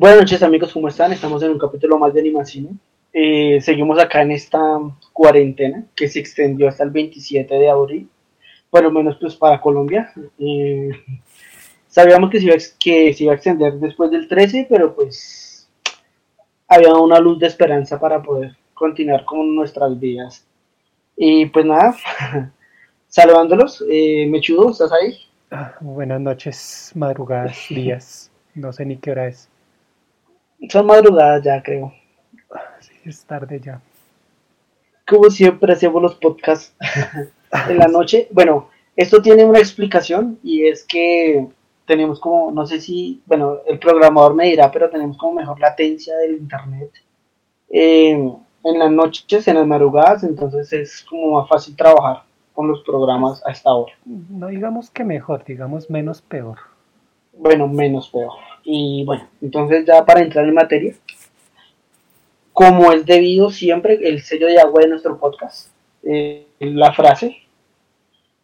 Buenas noches amigos, ¿cómo están? Estamos en un capítulo más de animación. Eh, seguimos acá en esta cuarentena que se extendió hasta el 27 de abril, por lo menos pues para Colombia. Eh, sabíamos que se, iba, que se iba a extender después del 13, pero pues había una luz de esperanza para poder continuar con nuestras vidas. Y pues nada, saludándolos, eh, Mechudo, ¿estás ahí? Ah, buenas noches, madrugadas, días, no sé ni qué hora es. Son madrugadas ya, creo. Sí, es tarde ya. Como siempre hacemos los podcasts en la noche. Bueno, esto tiene una explicación y es que tenemos como, no sé si, bueno, el programador me dirá, pero tenemos como mejor latencia del internet eh, en las noches, en las madrugadas, entonces es como más fácil trabajar con los programas a esta hora. No digamos que mejor, digamos menos peor. Bueno, menos peor. Y bueno, entonces ya para entrar en materia, como es debido siempre el sello de agua de nuestro podcast, eh, la frase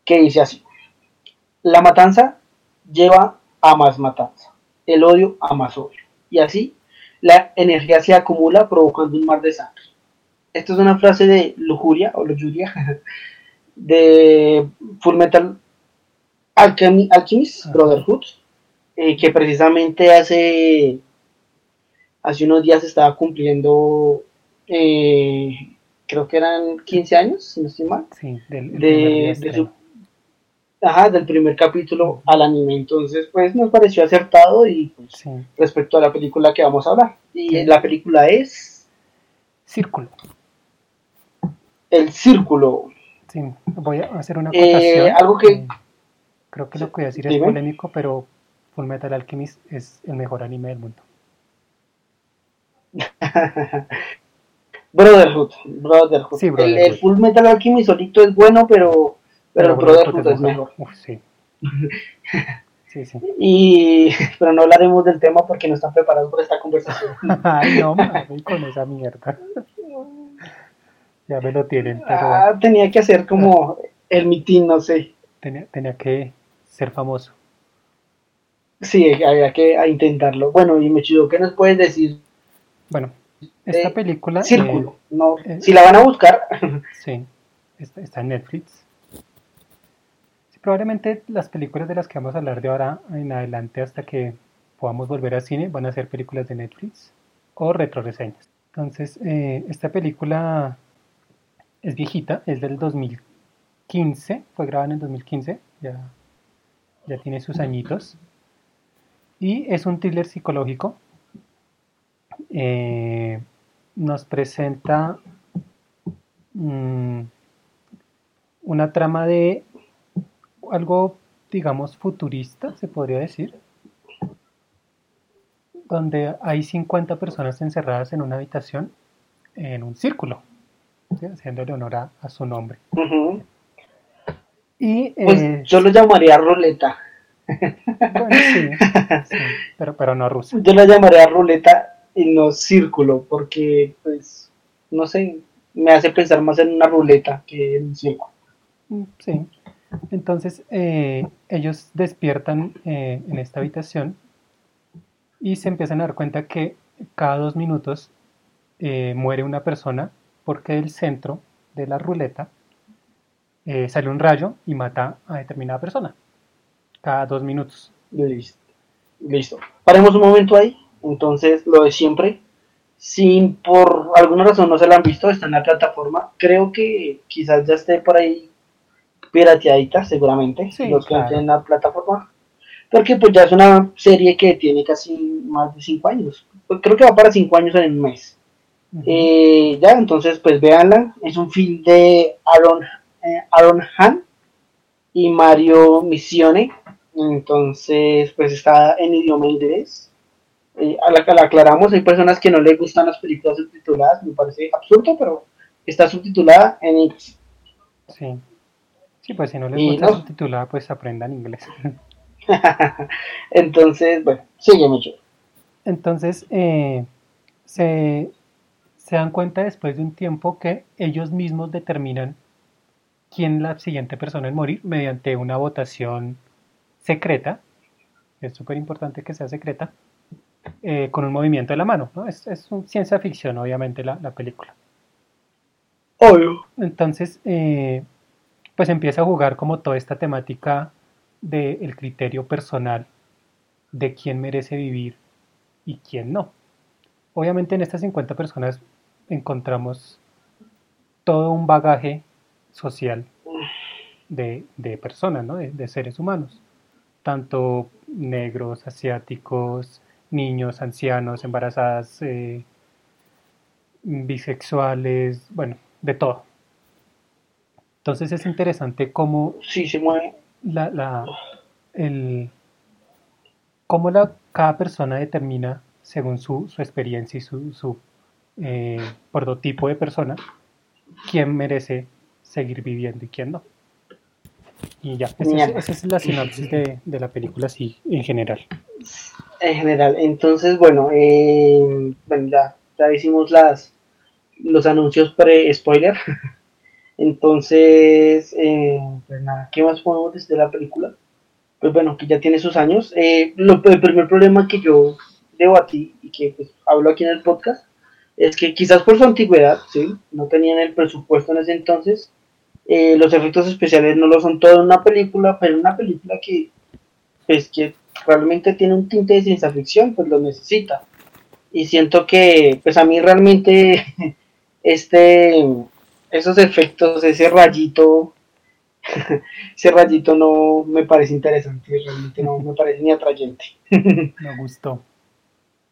que dice así, la matanza lleva a más matanza, el odio a más odio, y así la energía se acumula provocando un mar de sangre. Esta es una frase de lujuria o lujuria de Full Metal Alchemist Brotherhood, eh, que precisamente hace, hace unos días estaba cumpliendo, eh, creo que eran 15 años, si no estoy mal, Sí, del, el de, de su- ajá, del primer capítulo al anime. Entonces, pues nos pareció acertado y pues, Sí, respecto a la película que vamos a hablar. Y la película es círculo. El Círculo. Sí, voy a hacer una Eh, acotación. algo que- creo que lo que voy a decir es Dime. polémico, pero Full Metal Alchemist es el mejor anime del mundo. Brotherhood. Brotherhood. Sí, Brotherhood. El, Full Metal Alchemist solito es bueno, pero, pero, Brotherhood es mejor. Uf, sí. Sí, sí. Y, pero no hablaremos del tema porque no están preparados por esta conversación. Ay, no, mami, con esa mierda. Ya me lo tienen, pero Ah, tenía que hacer como el mitin, no sé. tenía, tenía que ser famoso. Sí, había que a intentarlo. Bueno, y me chido, ¿qué nos puedes decir? Bueno, esta Eh, película. Círculo. No, eh, si la van a buscar, eh, sí, está, está en Netflix. Sí, probablemente las películas de las que vamos a hablar de ahora en adelante hasta que podamos volver al cine van a ser películas de Netflix o retroreseñas. Entonces, eh, esta película es viejita, es del 2015, fue grabada en el 2015, ya, ya tiene sus añitos. Y es un thriller psicológico. Eh, nos presenta mm, una trama de algo, digamos, futurista, se podría decir, donde hay 50 personas encerradas en una habitación en un círculo, ¿sí? haciéndole honor a, a su nombre. Y pues eh, yo lo llamaría ruleta. Bueno, sí, sí, pero, pero no rusa. Yo la llamaría ruleta y no círculo, porque, pues, no sé, me hace pensar más en una ruleta que en un círculo. Mm, Sí. Entonces eh, ellos despiertan eh, en esta habitación y se empiezan a dar cuenta que cada dos minutos eh, muere una persona porque del centro de la ruleta sale un rayo y mata a determinada persona. Cada dos minutos. Listo. Listo. Paremos un momento ahí. Entonces, lo de siempre. Si por alguna razón no se la han visto, está en la plataforma. Creo que quizás ya esté por ahí pirateadita, seguramente. Sí, los que claro. estén en la plataforma. Porque pues ya es una serie que tiene casi más de 5 años. Pues, creo que va para 5 años en el mes. Eh, ya, entonces, pues véanla. Es un film de Aaron, eh, Aaron Han y Mario Missione. Entonces, pues está en idioma inglés. Eh, a la que la aclaramos, hay personas que no les gustan las películas subtituladas, me parece absurdo, pero está subtitulada en inglés. Sí. Sí, pues si no les gusta no. subtitulada, pues aprendan inglés. Entonces, bueno, sigue mucho. Entonces, eh, se, se dan cuenta después de un tiempo que ellos mismos determinan quién la siguiente persona en morir mediante una votación secreta. Es súper importante que sea secreta. eh, con un movimiento de la mano. ¿no? Es, es ciencia ficción, obviamente, la, la película. Obvio. Entonces, eh, pues empieza a jugar como toda esta temática del criterio personal de quién merece vivir y quién no. Obviamente en estas 50 personas encontramos todo un bagaje social de, personas, ¿no? de, seres humanos, tanto negros, asiáticos, niños, ancianos, embarazadas, eh, bisexuales, bueno, de todo. Entonces es interesante cómo... Sí, se mueve. La, la, el, cómo la, cada persona determina, según su, su experiencia y su, su eh, prototipo de persona, quién merece seguir viviendo y quién no. Y ya, esa es, la sinopsis de, de, la película así en general. En general, entonces, bueno, eh, bueno ya, ya hicimos las los anuncios pre-spoiler. Entonces, eh, pues nada, ¿qué más podemos decir de la película? Pues bueno, que ya tiene sus años. Eh, el primer problema que yo debatí y que pues, hablo aquí en el podcast es que quizás por su antigüedad, ¿sí? no tenían el presupuesto en ese entonces, eh, los efectos especiales no lo son todo en una película, pero una película que, pues, que realmente tiene un tinte de ciencia ficción, pues lo necesita. Y siento que, pues a mí realmente, este, esos efectos, ese rayito, ese rayito no me parece interesante, realmente no me parece ni atrayente. me gustó.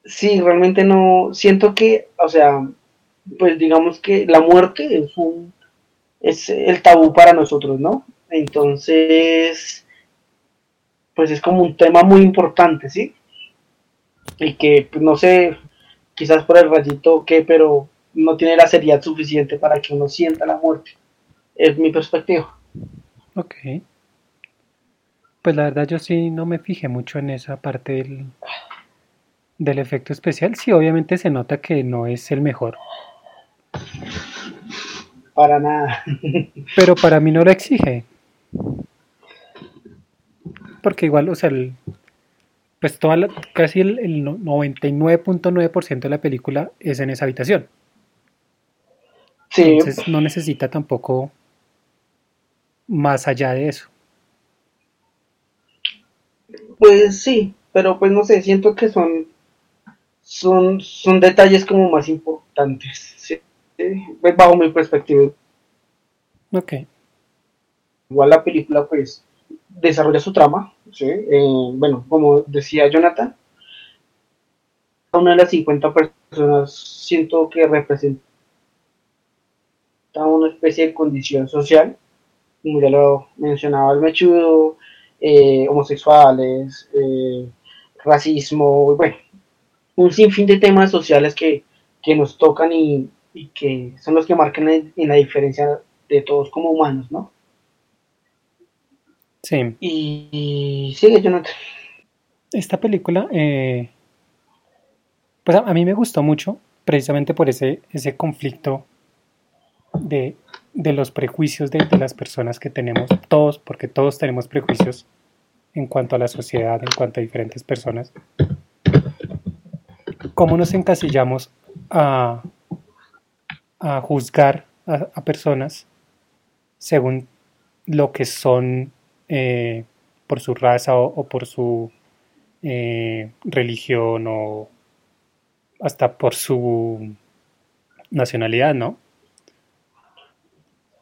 Sí, realmente no, siento que, o sea, pues digamos que la muerte es un, es el tabú para nosotros, ¿no? Entonces, pues es como un tema muy importante, ¿sí? Y que, pues no sé, quizás por el rayito qué, pero no tiene la seriedad suficiente para que uno sienta la muerte. Es mi perspectiva. Ok. Pues la verdad yo sí no me fijé mucho en esa parte del, del efecto especial. Sí, obviamente se nota que no es el mejor. Para nada. Pero para mí no lo exige. Porque igual, o sea, pues toda casi el, el 99.9% de la película es en esa habitación. Entonces no necesita tampoco más allá de eso. Pues sí, pero pues no sé, siento que son son, son detalles como más importantes, ¿sí? Pues bajo mi perspectiva. Ok. Igual la película pues desarrolla su trama, ¿sí? Eh, bueno, como decía Jonathan, una de las 50 personas siento que representa una especie de condición social, como ya lo mencionaba el mechudo, eh, homosexuales, eh, racismo, bueno, un sinfín de temas sociales que, nos tocan y, que son los que marcan en, la diferencia de todos como humanos, ¿no? Sí. Y, sigue, Jonathan. Esta película, eh, pues a, a, mí me gustó mucho, precisamente por ese, ese conflicto de, los prejuicios de, las personas que tenemos, todos, porque todos tenemos prejuicios en cuanto a la sociedad, en cuanto a diferentes personas. ¿Cómo nos encasillamos a, a juzgar a, personas según lo que son eh, por su raza o, por su eh, religión o hasta por su nacionalidad, ¿no?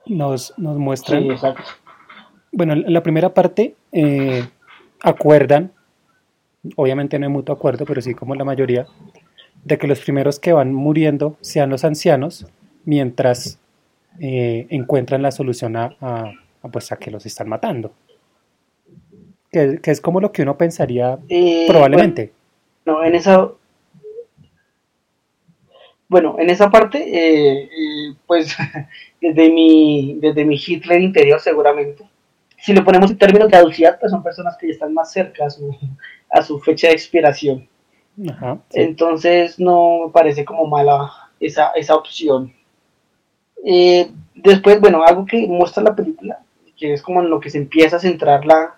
nos, nos muestran. Bueno, la primera parte eh, acuerdan, obviamente no hay mutuo acuerdo, pero sí como la mayoría, de que los primeros que van muriendo sean los ancianos, mientras eh, encuentran la solución a, pues a que los están matando. Que, es como lo que uno pensaría eh, probablemente. no, en esa, bueno, en esa parte, eh, pues desde mi, desde mi Hitler interior seguramente. Si lo ponemos en términos de adultez, pues son personas que ya están más cerca a su, a su fecha de expiración. Entonces no me parece como mala esa, esa opción. Eh, después, bueno, algo que muestra la película, que es como en lo que se empieza a centrar la,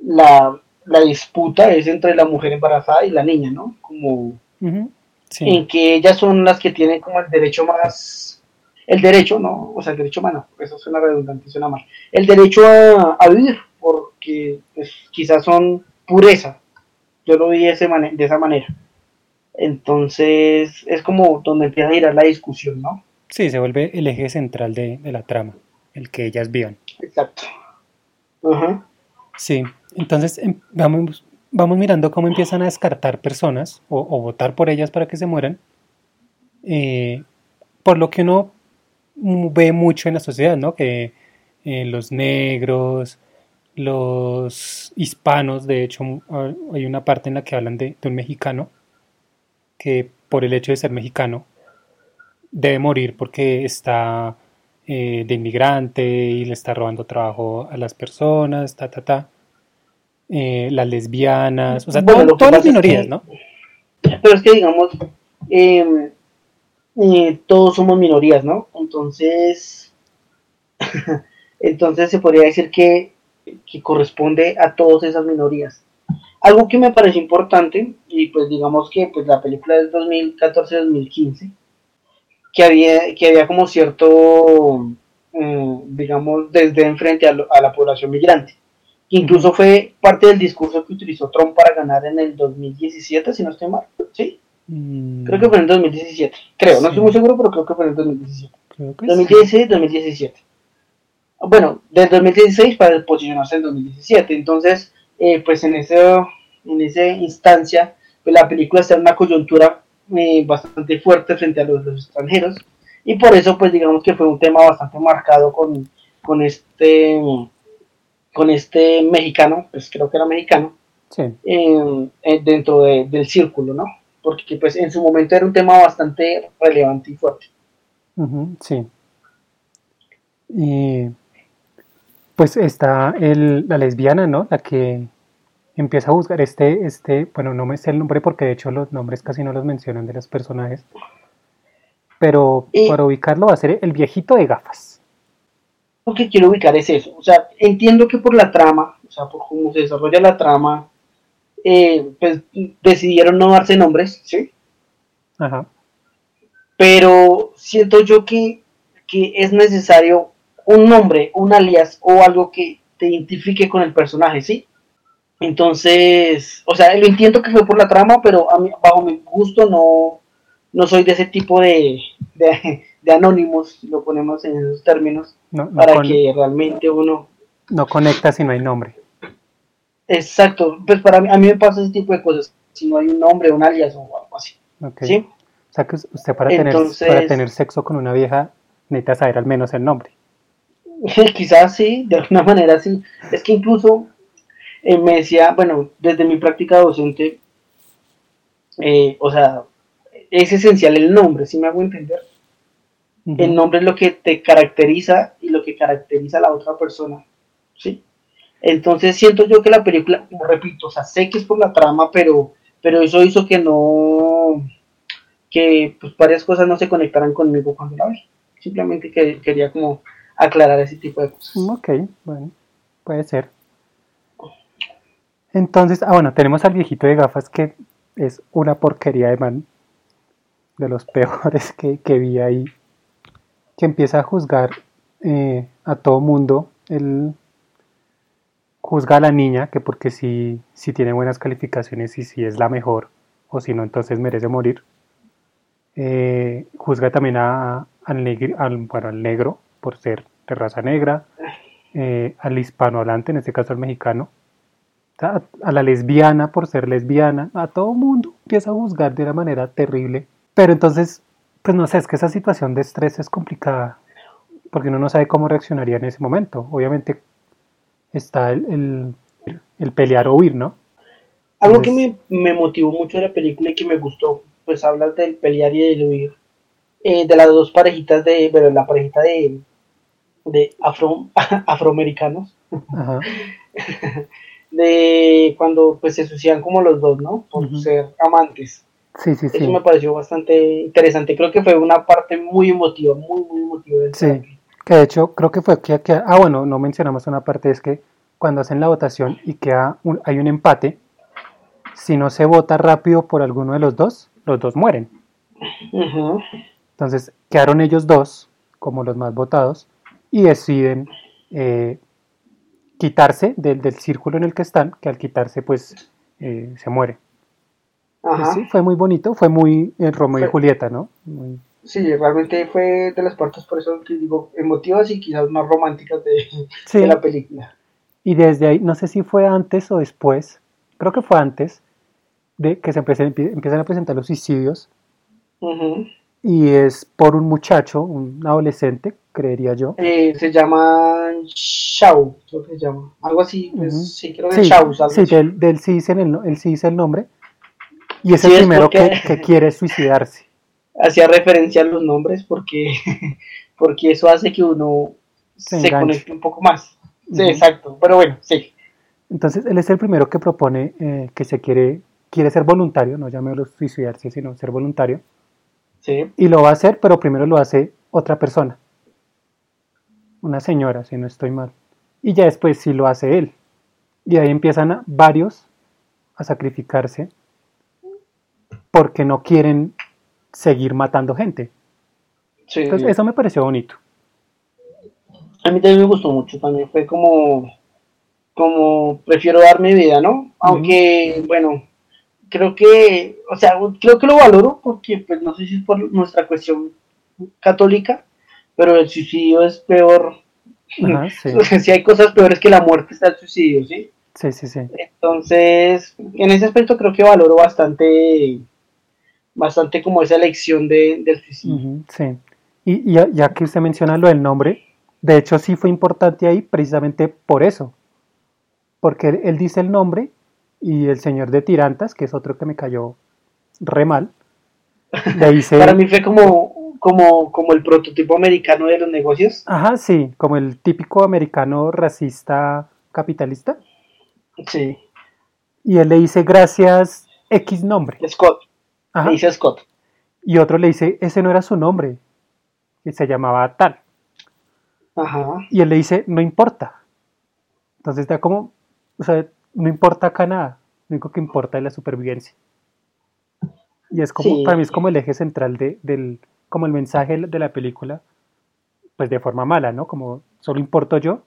la, la disputa es entre la mujer embarazada y la niña, ¿no? Como en que ellas son las que tienen como el derecho más, el derecho, no, o sea, el derecho humano, eso suena redundante, suena mal, el derecho a, vivir, porque pues, quizás son pureza, yo lo vi de, de esa manera. Entonces es como donde empieza a ir la discusión, ¿no? Sí, se vuelve el eje central de, la trama, el que ellas vivan. Exacto. Sí, entonces em, vamos, vamos mirando cómo empiezan a descartar personas o, votar por ellas para que se mueran. Eh, por lo que uno ve mucho en la sociedad, ¿no? Que eh, los negros, los hispanos, de hecho hay una parte en la que hablan de un mexicano que por el hecho de ser mexicano debe morir porque está eh, de inmigrante y le está robando trabajo a las personas, ta, ta, ta. Eh, las lesbianas, o sea, todas las minorías, ¿no? Pero es que, digamos, em, eh, todos somos minorías, ¿no? Entonces, entonces se podría decir que, que corresponde a todas esas minorías. Algo que me parece importante, y pues digamos que pues la película es 2014-2015, que había, que había como cierto, mm, digamos, desde enfrente a, la población migrante. Incluso fue parte del discurso que utilizó Trump para ganar en el 2017, si no estoy mal. ¿Sí? Mm. Creo que fue en el 2017. Creo, no estoy muy seguro, pero creo que fue en el 2017. 2016, 2017. Bueno, del 2016 para posicionarse en 2017. Entonces, eh, pues en, ese, en esa instancia, pues la película está en una coyuntura eh, bastante fuerte frente a los, extranjeros y por eso pues digamos que fue un tema bastante marcado con, con este con este mexicano, pues creo que era mexicano, eh, dentro del círculo, ¿no? Porque pues en su momento era un tema bastante relevante y fuerte. sí. Y pues está el, la lesbiana, ¿no? La que empieza a buscar este, este, bueno, no me sé el nombre porque de hecho los nombres casi no los mencionan de los personajes. Pero para ubicarlo va a ser el viejito de gafas. Lo que quiero ubicar es eso. O sea, entiendo que por la trama, o sea, por cómo se desarrolla la trama, eh, pues decidieron no darse nombres, ¿sí? Ajá. Pero siento yo que, que es necesario un nombre, un alias o algo que te identifique con el personaje, ¿sí? Entonces, o sea, lo entiendo que fue por la trama, pero a mí, bajo mi gusto no, no soy de ese tipo de, de, anónimos, lo ponemos en esos términos, para que realmente uno... No conecta si no hay nombre. Exacto, pues para mí, a mí me pasa ese tipo de cosas, si no hay un nombre, un alias o algo así. ¿sí? O sea que usted para, tener, para tener sexo con una vieja necesita saber al menos el nombre. Quizás sí, de alguna manera sí. Es que incluso eh, me decía, bueno, desde mi práctica docente, eh, o sea, es esencial el nombre, si me hago entender. El nombre es lo que te caracteriza y lo que caracteriza a la otra persona, ¿sí? Entonces siento yo que la película, repito, o sea, sé que es por la trama, pero, pero eso hizo que no, que pues varias cosas no se conectaran conmigo cuando la vi. Simplemente que, quería como aclarar ese tipo de cosas. Ok, bueno, puede ser. Entonces, ah, bueno, tenemos al viejito de gafas que es una porquería de man, de los peores que, vi ahí, que empieza a juzgar eh, a todo mundo. Él juzga a la niña, que porque si, si tiene buenas calificaciones y si es la mejor, o si no, entonces merece morir. Eh, juzga también a, al, al, negro por ser de raza negra, eh, al hispanohablante, en este caso al mexicano, a, la lesbiana por ser lesbiana, a todo mundo empieza a juzgar de una manera terrible. Pero entonces, pues no sé, es que esa situación de estrés es complicada, porque uno no sabe cómo reaccionaría en ese momento. Obviamente está el, el, pelear o huir, ¿no? Algo que me, me, motivó mucho de la película y que me gustó, pues hablas del pelear y del huir, eh, de las dos parejitas de, bueno, la parejita de, de afro, afroamericanos. Ajá. de cuando pues se suicidan como los dos, ¿no? Por ser amantes. Sí, sí, Eso me pareció bastante interesante. Creo que fue una parte muy emotiva, muy, muy emotiva. sí, que de hecho creo que fue que, ah, bueno, no mencionamos una parte, es que cuando hacen la votación y queda un- hay un empate, si no se vota rápido por alguno de los dos, los dos mueren. Entonces quedaron ellos dos como los más votados y deciden eh, quitarse del, del círculo en el que están, que al quitarse pues eh, se muere. Pues sí, fue muy bonito, fue muy eh, Romeo y Julieta, ¿no? Muy- Sí, realmente fue de las partes, por eso que digo, emotivas y quizás más románticas de, Sí, de la película. y desde ahí, no sé si fue antes o después, creo que fue antes, de que se empiezan, empiezan a presentar los suicidios Ujú. Y es por un muchacho, un adolescente, creería yo. Eh, se llama Shao, creo que se llama. Algo así, pues, sí, creo que Sí, Shao. sí, del, del sí dice el, no- él sí dice el nombre. Y es Sí, el es primero porque- que, que quiere suicidarse. Hacía referencia a los nombres porque, porque eso hace que uno Se conecte un poco más. Sí, exacto. Pero bueno, sí. Entonces, él es el primero que propone eh, que se quiere, quiere ser voluntario, no llamémoslo suicidarse, sino ser voluntario. Sí. Y lo va a hacer, pero primero lo hace otra persona. Una señora, si no estoy mal. Y ya después sí lo hace él. Y ahí empiezan a- varios a sacrificarse porque no quieren seguir matando gente. sí. Entonces, eso me pareció bonito. A mí también me gustó mucho, también fue como, como prefiero dar mi vida, ¿no? Aunque, bueno, creo que, o sea, creo que lo valoro porque, pues, no sé si es por nuestra cuestión católica, pero el suicidio es peor. Ajá, sí. O sea, si hay cosas peores que la muerte, está el suicidio, ¿sí? Sí, sí, sí. Entonces, en ese aspecto creo que valoro bastante, bastante como esa elección de, del suicidio. Sí. Y, y ya, ya que usted menciona lo del nombre, de hecho sí fue importante ahí precisamente por eso. Porque él, él dice el nombre y el señor de Tirantas, que es otro que me cayó re mal, le dice, Para mí fue como, como, como el prototipo americano de los negocios. ajá, sí, como el típico americano racista capitalista. Sí, Y él le dice, gracias, X nombre. Scott. Ajá. Le dice Scott. Y otro le dice, ese no era su nombre, que se llamaba tal. Ajá. Y él le dice, no importa. Entonces está como, o sea, no importa acá nada. Lo único que importa es la supervivencia. Y es como, Sí. para mí es como el eje central de, del, como el mensaje de la película, pues de forma mala, ¿no? Como solo importo yo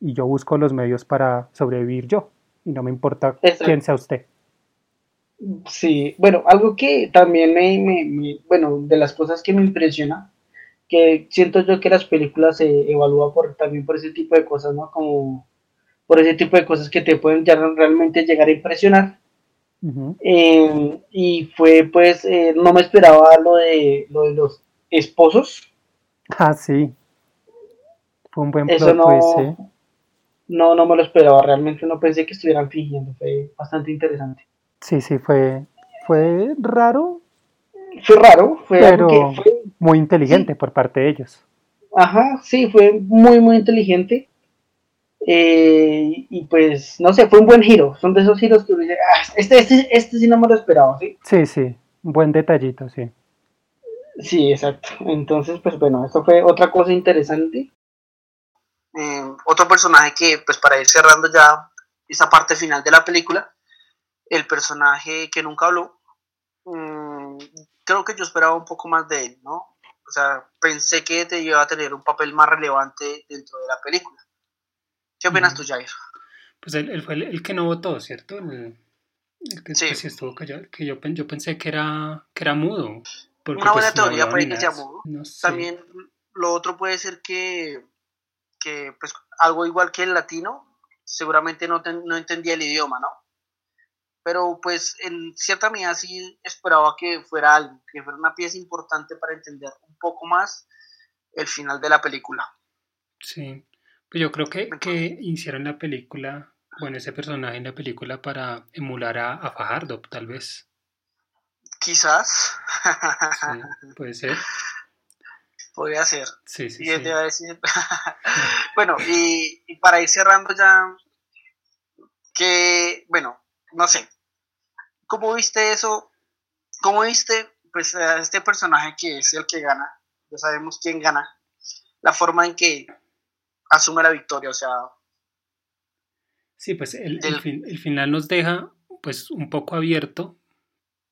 y yo busco los medios para sobrevivir yo. Y no me importa Exacto. quién sea usted. Sí, bueno, algo que también me, me- me- bueno, de las cosas que me impresiona, que siento yo que las películas se evalúan por, también por ese tipo de cosas, ¿no? Como por ese tipo de cosas que te pueden ya realmente llegar a impresionar. Eh, y fue pues, eh, no me esperaba lo de, lo de los esposos. Ah, sí. Fue un buen Eso no, ¿eh? no, no me lo esperaba, realmente no pensé que estuvieran fingiendo, fue bastante interesante. Sí, sí, fue, fue raro, Fue raro, fue Pero- fue, muy inteligente por parte de ellos. ajá, sí, fue muy, muy inteligente. Eh, y pues, no sé, fue un buen giro. Son de esos giros que uno dice, "Ah, este, este, este sí no me lo esperaba, ¿sí? Sí, sí, un buen detallito, sí. Sí, exacto. Entonces, pues bueno, esto fue otra cosa interesante. Eh, otro personaje que, pues para ir cerrando ya esa parte final de la película, el personaje que nunca habló, mm, creo que yo esperaba un poco más de él, ¿no? O sea, pensé que te iba a tener un papel más relevante dentro de la película. ¿Qué opinas tú, Jair? Pues él, él fue el, el que no votó, ¿cierto? El, el que Sí. pues, sí estuvo callado, que yo, yo pensé que era, que era mudo. Porque, Una buena pues, no teoría hablaba puede que sea mudo. No sé. También lo otro puede ser que, que pues algo igual que el latino, seguramente no, ten- no entendía el idioma, ¿no? Pero pues en cierta medida sí esperaba que fuera algo, que fuera una pieza importante para entender un poco más el final de la película. Sí, pues yo creo que, que hicieron la película, bueno, ese personaje en la película para emular a, a Fajardo, tal vez. Quizás Sí, puede ser. podría ser. Sí, sí, Y él sí. te va a decir. bueno, y, y para ir cerrando ya, que, bueno, no sé, ¿cómo viste eso? ¿Cómo viste, pues, a este personaje que es el que gana? Ya sabemos quién gana. La forma en que asume la victoria, o sea, Sí, pues el, el, final nos deja pues un poco abierto,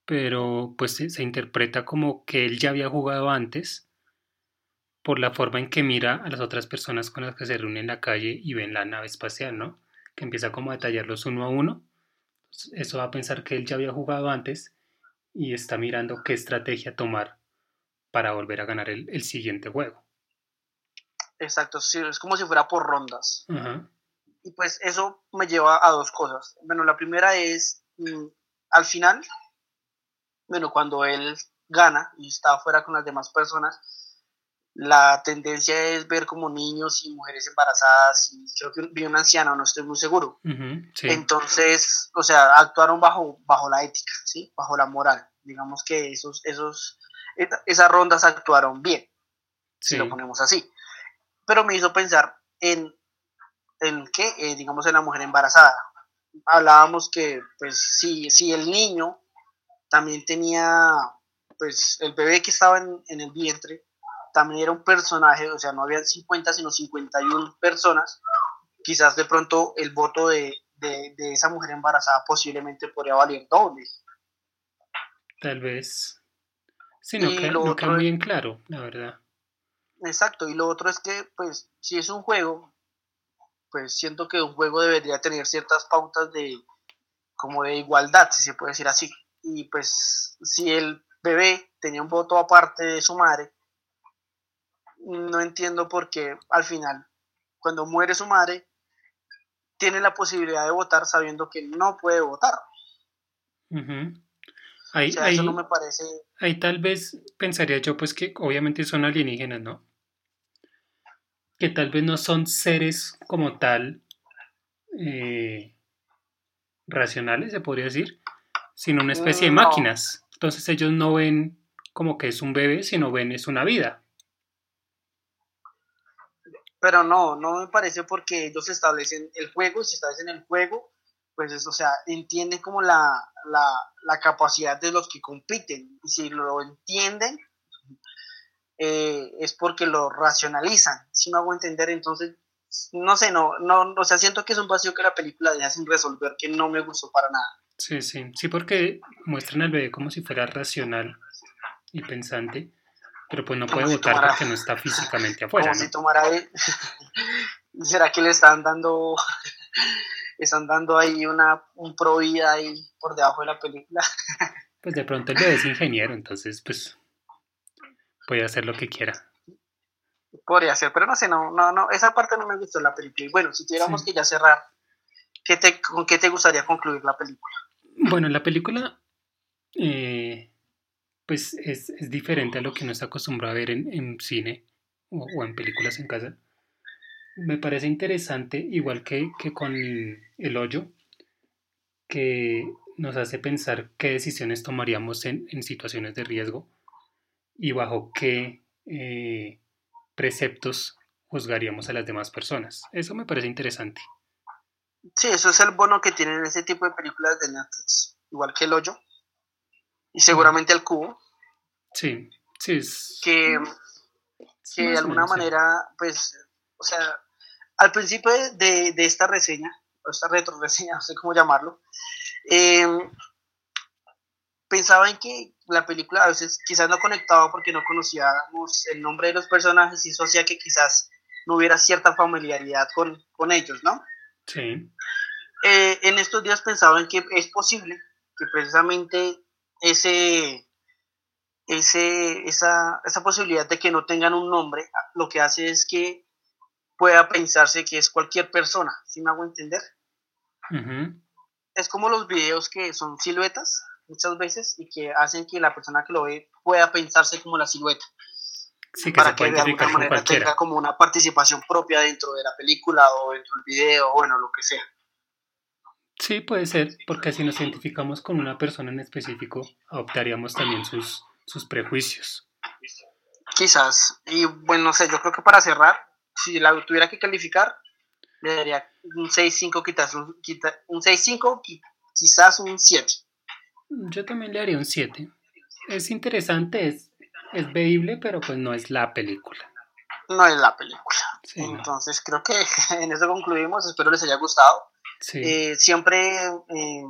pero pues se, interpreta como que él ya había jugado antes por la forma en que mira a las otras personas con las que se reúne en la calle y ven la nave espacial, ¿no? Que empieza como a detallarlos uno a uno. Eso va a pensar que él ya había jugado antes y está mirando qué estrategia tomar para volver a ganar el, siguiente juego. Exacto, sí, es como si fuera por rondas. Y pues eso me lleva a dos cosas. Bueno, la primera es, mm, al final, bueno, cuando él gana y está afuera con las demás personas, la tendencia es ver como niños y mujeres embarazadas y creo que vi una anciana, no estoy muy seguro. Entonces, o sea, actuaron bajo, bajo la ética, ¿sí? Bajo la moral. Digamos que esos, esos esas rondas actuaron bien, si lo ponemos así. Pero me hizo pensar en, en qué, eh, digamos, en la mujer embarazada. Hablábamos que, pues, si, si el niño también tenía, pues, el bebé que estaba en, en el vientre, también era un personaje, o sea, no había 50, sino 51 personas, quizás de pronto el voto de, de, de esa mujer embarazada posiblemente podría valer doble. Tal vez. Sí, no, queda, muy bien claro, la verdad. Exacto, y lo otro es que, pues, si es un juego, pues siento que un juego debería tener ciertas pautas de, como de igualdad, si se puede decir así. Y pues, si el bebé tenía un voto aparte de su madre, no entiendo por qué al final, cuando muere su madre, tiene la posibilidad de votar sabiendo que no puede votar. Ahí, eso no me parece. Ahí tal vez pensaría yo, pues que obviamente son alienígenas, ¿no? Que tal vez no son seres como tal eh, racionales, se podría decir, sino una especie de máquinas. Entonces ellos no ven como que es un bebé, sino ven es una vida. Pero no, no me parece porque ellos establecen el juego, si establecen el juego, pues o sea, entienden como la, capacidad de los que compiten. Y si lo entienden, eh, es porque lo racionalizan. Si no hago entender, entonces, no sé, no, no, o sea, siento que es un vacío que la película deja sin resolver, que no me gustó para nada. Sí, sí, sí, porque muestran al bebé como si fuera racional y pensante, pero pues no puede votar porque no está físicamente afuera. Como si tomara... ¿Será que le están dando están dando ahí una, un pro vida ahí por debajo de la película. Pues de pronto él es ingeniero, entonces pues puede hacer lo que quiera. Podría ser, pero no sé, no, no, no, esa parte no me gustó la película. Y bueno, si tuviéramos que ya cerrar, ¿qué te, ¿con qué te gustaría concluir la película? Bueno, la película eh, pues es, diferente a lo que uno está acostumbrado a ver en, cine o en películas en casa me parece interesante, igual que, con el hoyo, que nos hace pensar qué decisiones tomaríamos en, situaciones de riesgo y bajo qué eh, preceptos juzgaríamos a las demás personas. Eso me parece interesante. Sí, eso es el bono que tienen ese tipo de películas de Netflix, igual que el hoyo y seguramente el cubo. Sí, sí. Es, que, que de alguna manera, pues, o sea, al principio de, de esta reseña, o esta retro reseña, no sé cómo llamarlo, em, pensaba en que la película a veces quizás no conectaba porque no conocíamos el nombre de los personajes y eso hacía que quizás no hubiera cierta familiaridad con, con ellos, ¿no? Sí. Eh, en estos días pensaba en que es posible que precisamente ese, ese, esa, esa posibilidad de que no tengan un nombre lo que hace es que pueda pensarse que es cualquier persona, si me hago entender? Es como los videos que son siluetas muchas veces y que hacen que la persona que lo ve pueda pensarse como la silueta. Sí, que para que de alguna manera tenga como una participación propia dentro de la película o dentro del video, o bueno, lo que sea. Sí, puede ser, porque si nos identificamos con una persona en específico, adoptaríamos también sus, sus prejuicios. Quizás. Y bueno, no sé, yo creo que para cerrar, si la tuviera que calificar, le daría un 6-5, quizás un, un 6-5, quizás un 7. Yo también le haría un 7. Es interesante, es, es veíble, pero pues no es la película. No es la película. Entonces creo que en eso concluimos. Espero les haya gustado. Eh, siempre, eh,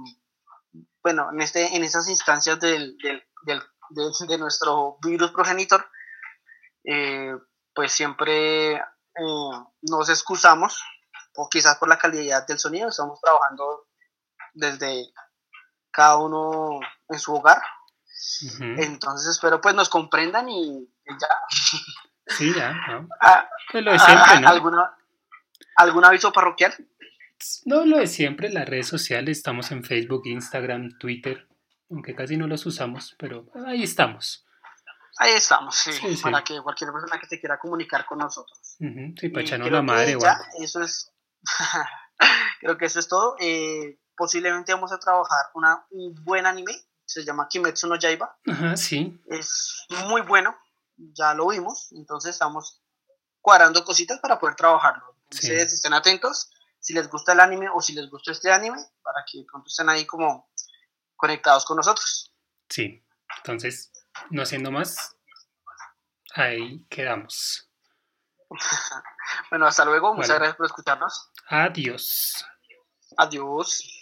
bueno, en, este, en esas instancias del, del, del, de, nuestro virus progenitor, eh, pues siempre nos excusamos, o quizás por la calidad del sonido, estamos trabajando desde cada uno en su hogar. Entonces espero pues nos comprendan y, ya. Sí, ya, ¿no? Ah, pues lo de siempre, ah, ¿no? ¿Alguna, ¿Algún aviso parroquial? No, lo de siempre, las redes sociales, estamos en Facebook, Instagram, Twitter, aunque casi no los usamos, pero ahí estamos. Ahí estamos, sí, para que cualquier persona que se quiera comunicar con nosotros. sí, para echarnos la madre, ya, Eso es, creo que eso es todo. Eh, posiblemente vamos a trabajar una, un buen anime, se llama Kimetsu no Yaiba. Ajá, sí. Es muy bueno, ya lo vimos, entonces estamos cuadrando cositas para poder trabajarlo. Entonces estén atentos si les gusta el anime o si les gusta este anime, para que pronto estén ahí como conectados con nosotros. Sí, entonces, no haciendo más, ahí quedamos. bueno, hasta luego, muchas gracias por escucharnos. Adiós. Adiós.